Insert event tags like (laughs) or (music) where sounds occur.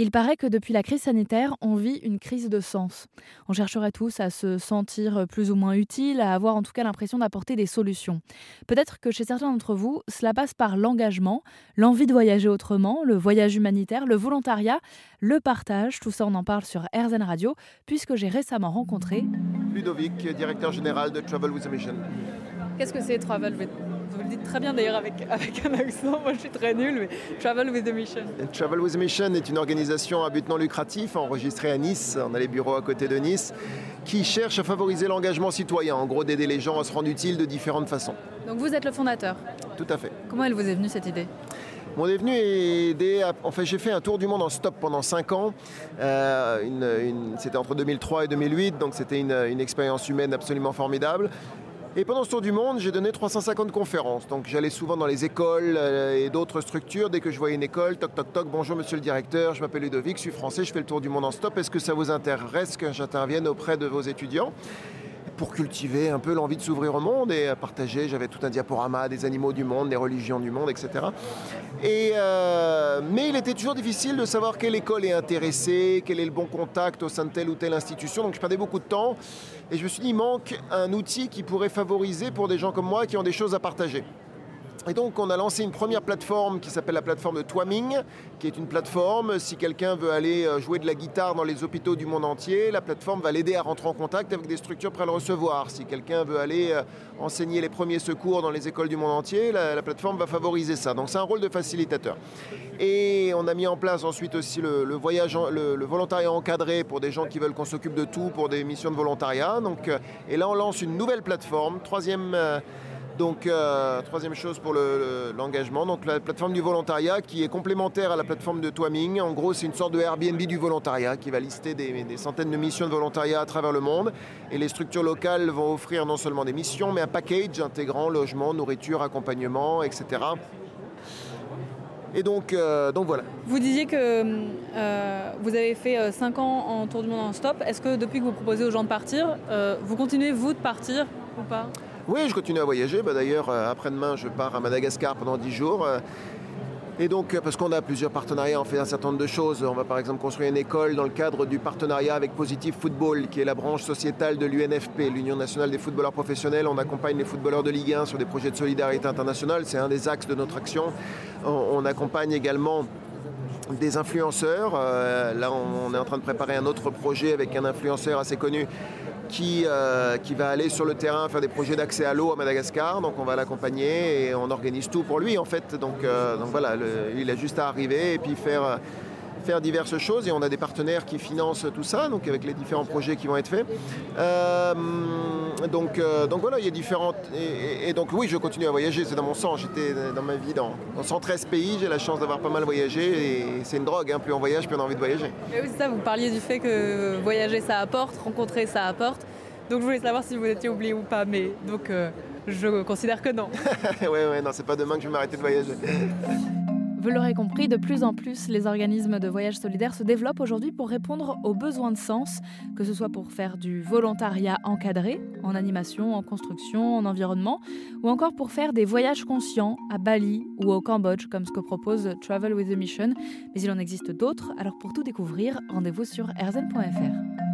Il paraît que depuis la crise sanitaire, on vit une crise de sens. On chercherait tous à se sentir plus ou moins utile, à avoir en tout cas l'impression d'apporter des solutions. Peut-être que chez certains d'entre vous, cela passe par l'engagement, l'envie de voyager autrement, le voyage humanitaire, le volontariat, le partage. Tout ça, on en parle sur RZN Radio, puisque j'ai récemment rencontré Ludovic, directeur général de Travel with a Mission. Qu'est-ce que c'est Travel with vous le dites très bien d'ailleurs avec, avec un accent, moi je suis très nul, mais Travel with a Mission. Travel with a Mission est une organisation à but non lucratif enregistrée à Nice, on a les bureaux à côté de Nice, qui cherche à favoriser l'engagement citoyen, en gros d'aider les gens à se rendre utiles de différentes façons. Donc vous êtes le fondateur Tout à fait. Comment elle vous est venue cette idée? Mon est. En fait, j'ai fait un tour du monde en stop pendant 5 ans. Euh, c'était entre 2003 et 2008, donc c'était une, une expérience humaine absolument formidable. Et pendant ce tour du monde, j'ai donné 350 conférences. Donc j'allais souvent dans les écoles euh, et d'autres structures. Dès que je voyais une école, toc toc toc, bonjour monsieur le directeur, je m'appelle Ludovic, je suis français, je fais le tour du monde en stop. Est-ce que ça vous intéresse que j'intervienne auprès de vos étudiants? Pour cultiver un peu l'envie de s'ouvrir au monde et partager. J'avais tout un diaporama des animaux du monde, des religions du monde, etc. Et, euh, mais il était toujours difficile de savoir quelle école est intéressée, quel est le bon contact au sein de telle ou telle institution. Donc je perdais beaucoup de temps. Et je me suis dit, il manque un outil qui pourrait favoriser pour des gens comme moi qui ont des choses à partager. Et donc on a lancé une première plateforme qui s'appelle la plateforme de Twaming, qui est une plateforme, si quelqu'un veut aller euh, jouer de la guitare dans les hôpitaux du monde entier, la plateforme va l'aider à rentrer en contact avec des structures prêtes à le recevoir. Si quelqu'un veut aller euh, enseigner les premiers secours dans les écoles du monde entier, la, plateforme va favoriser ça. Donc c'est un rôle de facilitateur. Et on a mis en place ensuite aussi le, voyage, le, volontariat encadré pour des gens qui veulent qu'on s'occupe de tout pour des missions de volontariat. Donc, euh, et là on lance une nouvelle plateforme, troisième... Donc, euh, troisième chose pour l'engagement, donc la plateforme du volontariat qui est complémentaire à la plateforme de Twaming. En gros, c'est une sorte de Airbnb du volontariat qui va lister des, centaines de missions de volontariat à travers le monde. Et les structures locales vont offrir non seulement des missions, mais un package intégrant logement, nourriture, accompagnement, etc. Et donc, euh, donc voilà. Vous disiez que euh, vous avez fait 5 ans en tour du monde en stop. Est-ce que depuis que vous proposez aux gens de partir, vous continuez vous de partir ou pas? Oui, je continue à voyager. Bah, d'ailleurs, euh, après-demain, je pars à Madagascar pendant 10 jours. Euh, et donc, euh, parce qu'on a plusieurs partenariats, on fait un certain nombre de choses. On va par exemple construire une école dans le cadre du partenariat avec Positive Football, qui est la branche sociétale de l'UNFP, l'Union nationale des footballeurs professionnels. On accompagne les footballeurs de Ligue 1 sur des projets de solidarité internationale. C'est un des axes de notre action. On, accompagne également des influenceurs. là, on est en train de préparer un autre projet avec un influenceur assez connu qui, euh, qui va aller sur le terrain faire des projets d'accès à l'eau à Madagascar. Donc on va l'accompagner et on organise tout pour lui en fait. Donc, euh, donc voilà, il a juste à arriver et puis faire faire diverses choses et on a des partenaires qui financent tout ça, donc avec les différents projets qui vont être faits. Euh, donc, euh, donc voilà, il y a différentes. Et, donc oui, je continue à voyager, c'est dans mon sang. J'étais dans ma vie dans, 113 pays, j'ai la chance d'avoir pas mal voyagé et c'est une drogue, hein. plus on voyage, plus on a envie de voyager. Et oui, c'est ça, vous parliez du fait que voyager ça apporte, rencontrer ça apporte. Donc je voulais savoir si vous étiez oublié ou pas, mais donc euh, je considère que non. (laughs) ouais, ouais, non, c'est pas demain que je vais m'arrêter de voyager. (laughs) Vous l'aurez compris, de plus en plus, les organismes de voyage solidaire se développent aujourd'hui pour répondre aux besoins de sens, que ce soit pour faire du volontariat encadré, en animation, en construction, en environnement, ou encore pour faire des voyages conscients à Bali ou au Cambodge, comme ce que propose Travel with a Mission. Mais il en existe d'autres, alors pour tout découvrir, rendez-vous sur rzn.fr.